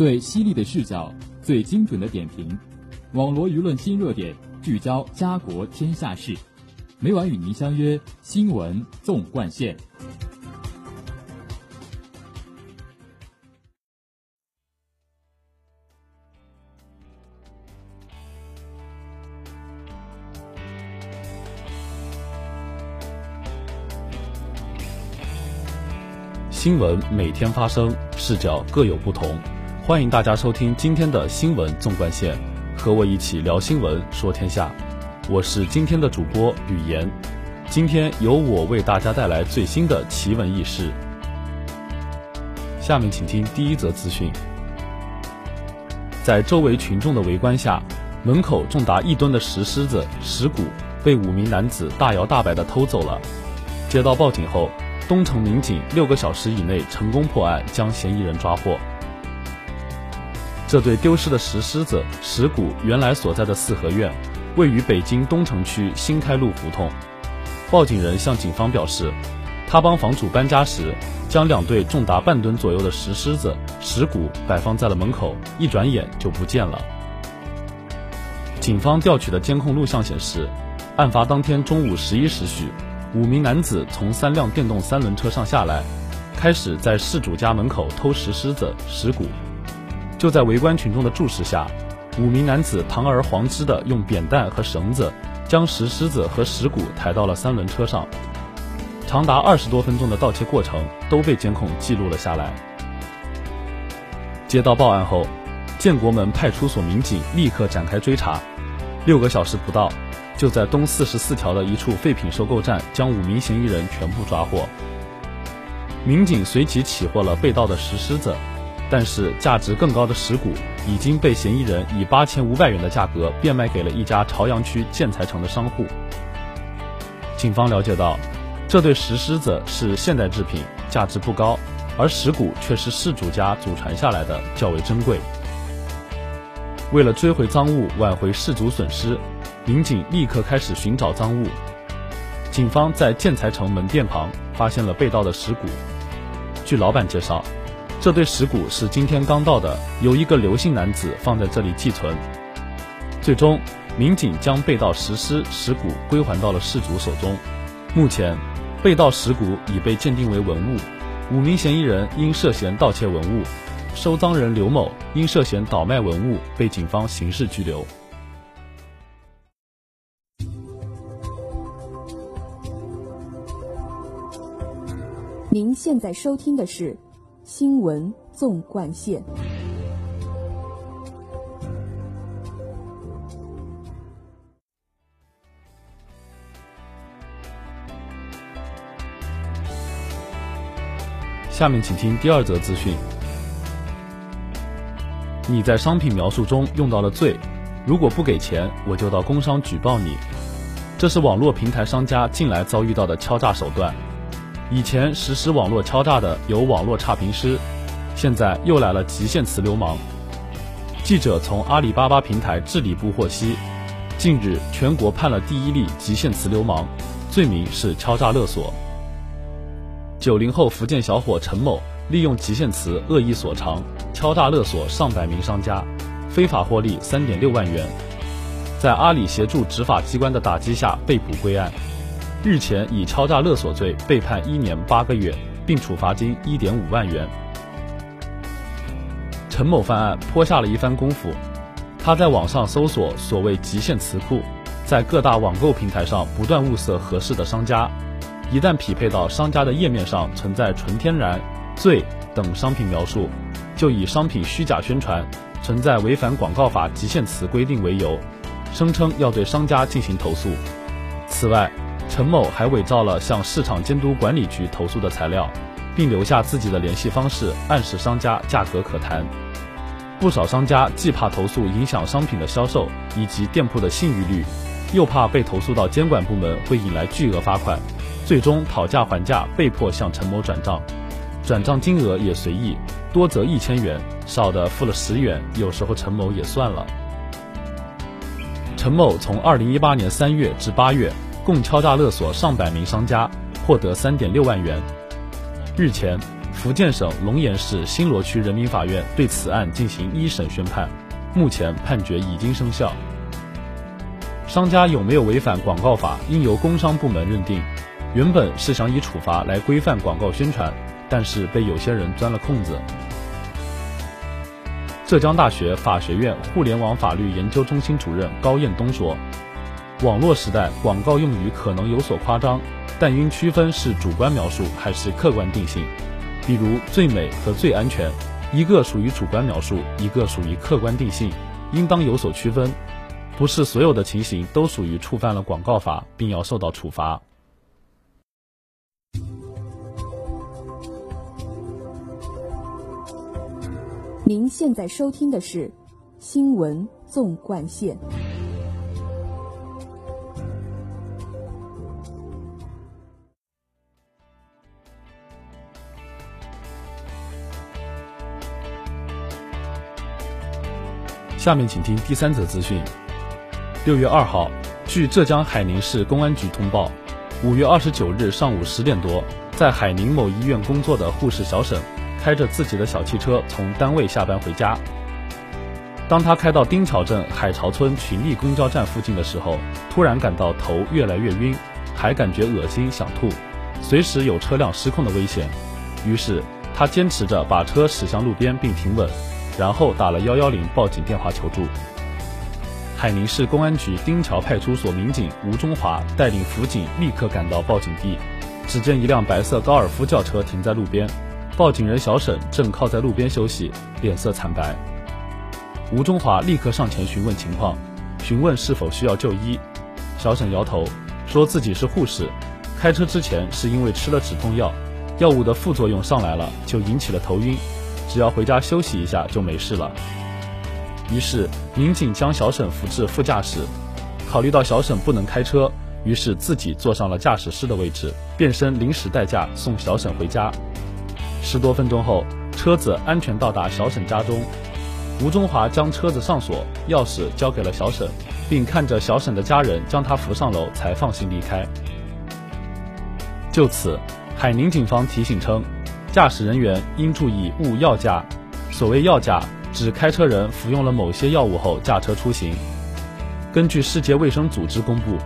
最犀利的视角，最精准的点评，网络舆论新热点，聚焦家国天下事。每晚与您相约《新闻纵贯线》。新闻每天发生，视角各有不同。欢迎大家收听今天的新闻纵贯线，和我一起聊新闻说天下。我是今天的主播吕岩，今天由我为大家带来最新的奇闻异事。下面请听第一则资讯：在周围群众的围观下，门口重达一吨的石狮子石鼓被五名男子大摇大摆地偷走了。接到报警后。东城民警六个小时以内成功破案，将嫌疑人抓获。这对丢失的石狮子石鼓原来所在的四合院，位于北京东城区新开路胡同。报警人向警方表示，他帮房主搬家时，将两对重达半吨左右的石狮子石鼓摆放在了门口，一转眼就不见了。警方调取的监控录像显示，案发当天中午十一时许。五名男子从三辆电动三轮车上下来，开始在事主家门口偷石狮子、石鼓。就在围观群众的注视下，五名男子堂而皇之的用扁担和绳子将石狮子和石鼓抬到了三轮车上。长达二十多分钟的盗窃过程都被监控记录了下来。接到报案后，建国门派出所民警立刻展开追查，六个小时不到。就在东四十四条的一处废品收购站，将五名嫌疑人全部抓获。民警随即起获了被盗的石狮子，但是价值更高的石鼓已经被嫌疑人以八千五百元的价格变卖给了一家朝阳区建材城的商户。警方了解到，这对石狮子是现代制品，价值不高，而石鼓却是事主家祖传下来的，较为珍贵。为了追回赃物，挽回事主损失。民警立刻开始寻找赃物。警方在建材城门店旁发现了被盗的石鼓。据老板介绍，这对石鼓是今天刚到的，由一个刘姓男子放在这里寄存。最终，民警将被盗石狮、石鼓归还到了事主手中。目前，被盗石鼓已被鉴定为文物，五名嫌疑人因涉嫌盗窃文物，收赃人刘某因涉嫌倒卖文物被警方刑事拘留。您现在收听的是《新闻纵贯线》。下面请听第二则资讯：你在商品描述中用到了“罪”，如果不给钱，我就到工商举报你。这是网络平台商家近来遭遇到的敲诈手段。以前实施网络敲诈的有网络差评师，现在又来了极限词流氓。记者从阿里巴巴平台治理部获悉，近日全国判了第一例极限词流氓，罪名是敲诈勒索。九零后福建小伙陈某利用极限词恶意所长，敲诈勒索上百名商家，非法获利三点六万元，在阿里协助执法机关的打击下被捕归案。日前以敲诈勒索罪被判一年八个月，并处罚金一点五万元。陈某犯案颇下了一番功夫，他在网上搜索所谓极限词库，在各大网购平台上不断物色合适的商家，一旦匹配到商家的页面上存在“纯天然”“罪”等商品描述，就以商品虚假宣传、存在违反广告法极限词规定为由，声称要对商家进行投诉。此外，陈某还伪造了向市场监督管理局投诉的材料，并留下自己的联系方式，暗示商家价格可谈。不少商家既怕投诉影响商品的销售以及店铺的信誉率，又怕被投诉到监管部门会引来巨额罚款，最终讨价还价，被迫向陈某转账。转账金额也随意，多则一千元，少的付了十元，有时候陈某也算了。陈某从二零一八年三月至八月。共敲诈勒索上百名商家，获得三点六万元。日前，福建省龙岩市新罗区人民法院对此案进行一审宣判，目前判决已经生效。商家有没有违反广告法，应由工商部门认定。原本是想以处罚来规范广告宣传，但是被有些人钻了空子。浙江大学法学院互联网法律研究中心主任高彦东说：“网络时代，广告用语可能有所夸张，但应区分是主观描述还是客观定性。比如‘最美’和‘最安全’，一个属于主观描述，一个属于客观定性，应当有所区分。”不是所有的情形都属于触犯了广告法，并要受到处罚。您现在收听的是《新闻纵贯线》。下面请听第三则资讯。六月二号，据浙江海宁市公安局通报，五月二十九日上午十点多，在海宁某医院工作的护士小沈，开着自己的小汽车从单位下班回家。当他开到丁桥镇海潮村群力公交站附近的时候，突然感到头越来越晕，还感觉恶心想吐，随时有车辆失控的危险。于是他坚持着把车驶向路边并停稳，然后打了幺幺零报警电话求助。海宁市公安局丁桥派出所民警吴中华带领辅警立刻赶到报警地，只见一辆白色高尔夫轿车停在路边，报警人小沈正靠在路边休息，脸色惨白。吴中华立刻上前询问情况，询问是否需要就医。小沈摇头，说自己是护士，开车之前是因为吃了止痛药，药物的副作用上来了，就引起了头晕，只要回家休息一下就没事了。于是，民警将小沈扶至副驾驶。考虑到小沈不能开车，于是自己坐上了驾驶室的位置，变身临时代驾送小沈回家。十多分钟后，车子安全到达小沈家中。吴中华将车子上锁，钥匙交给了小沈，并看着小沈的家人将他扶上楼，才放心离开。就此，海宁警方提醒称，驾驶人员应注意勿药驾。所谓药驾。指开车人服用了某些药物后驾车出行。根据世界卫生组织公布，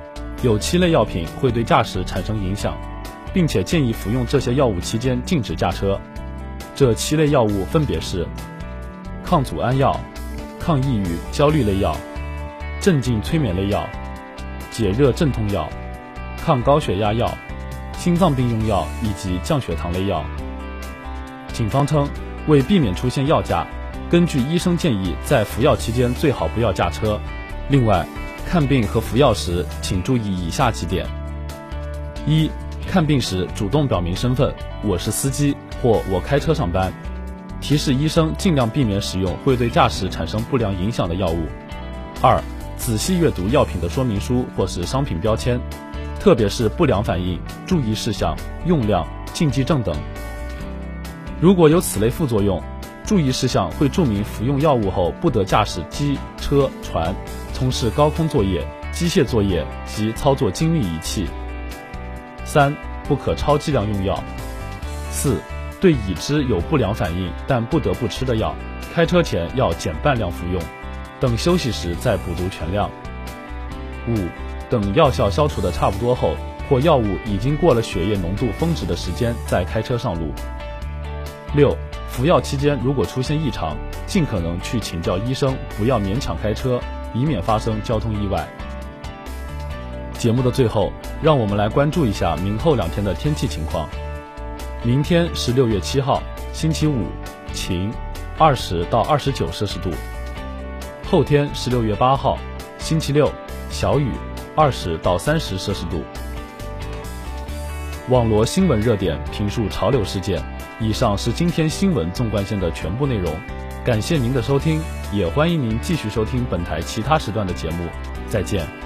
有七类药品会对驾驶产生影响，并且建议服用这些药物期间禁止驾车。这七类药物分别是：抗组胺药、抗抑郁、焦虑类药、镇静催眠类药、解热镇痛药、抗高血压药、心脏病用药以及降血糖类药。警方称，为避免出现药驾。根据医生建议，在服药期间最好不要驾车。另外，看病和服药时，请注意以下几点：一、看病时主动表明身份，我是司机或我开车上班，提示医生尽量避免使用会对驾驶产生不良影响的药物；二、仔细阅读药品的说明书或是商品标签，特别是不良反应、注意事项、用量、禁忌症等。如果有此类副作用，注意事项会注明服用药物后不得驾驶机车船，从事高空作业、机械作业及操作精密仪器。三、不可超剂量用药。四、对已知有不良反应但不得不吃的药，开车前要减半量服用，等休息时再补足全量。五、等药效消除的差不多后，或药物已经过了血液浓度峰值的时间再开车上路。六。服药期间如果出现异常，尽可能去请教医生，不要勉强开车，以免发生交通意外。节目的最后，让我们来关注一下明后两天的天气情况。明天是六月七号，星期五，晴，二十到二十九摄氏度。后天是六月八号，星期六，小雨，二十到三十摄氏度。网罗新闻热点，评述潮流事件。以上是今天新闻纵贯线的全部内容，感谢您的收听，也欢迎您继续收听本台其他时段的节目，再见。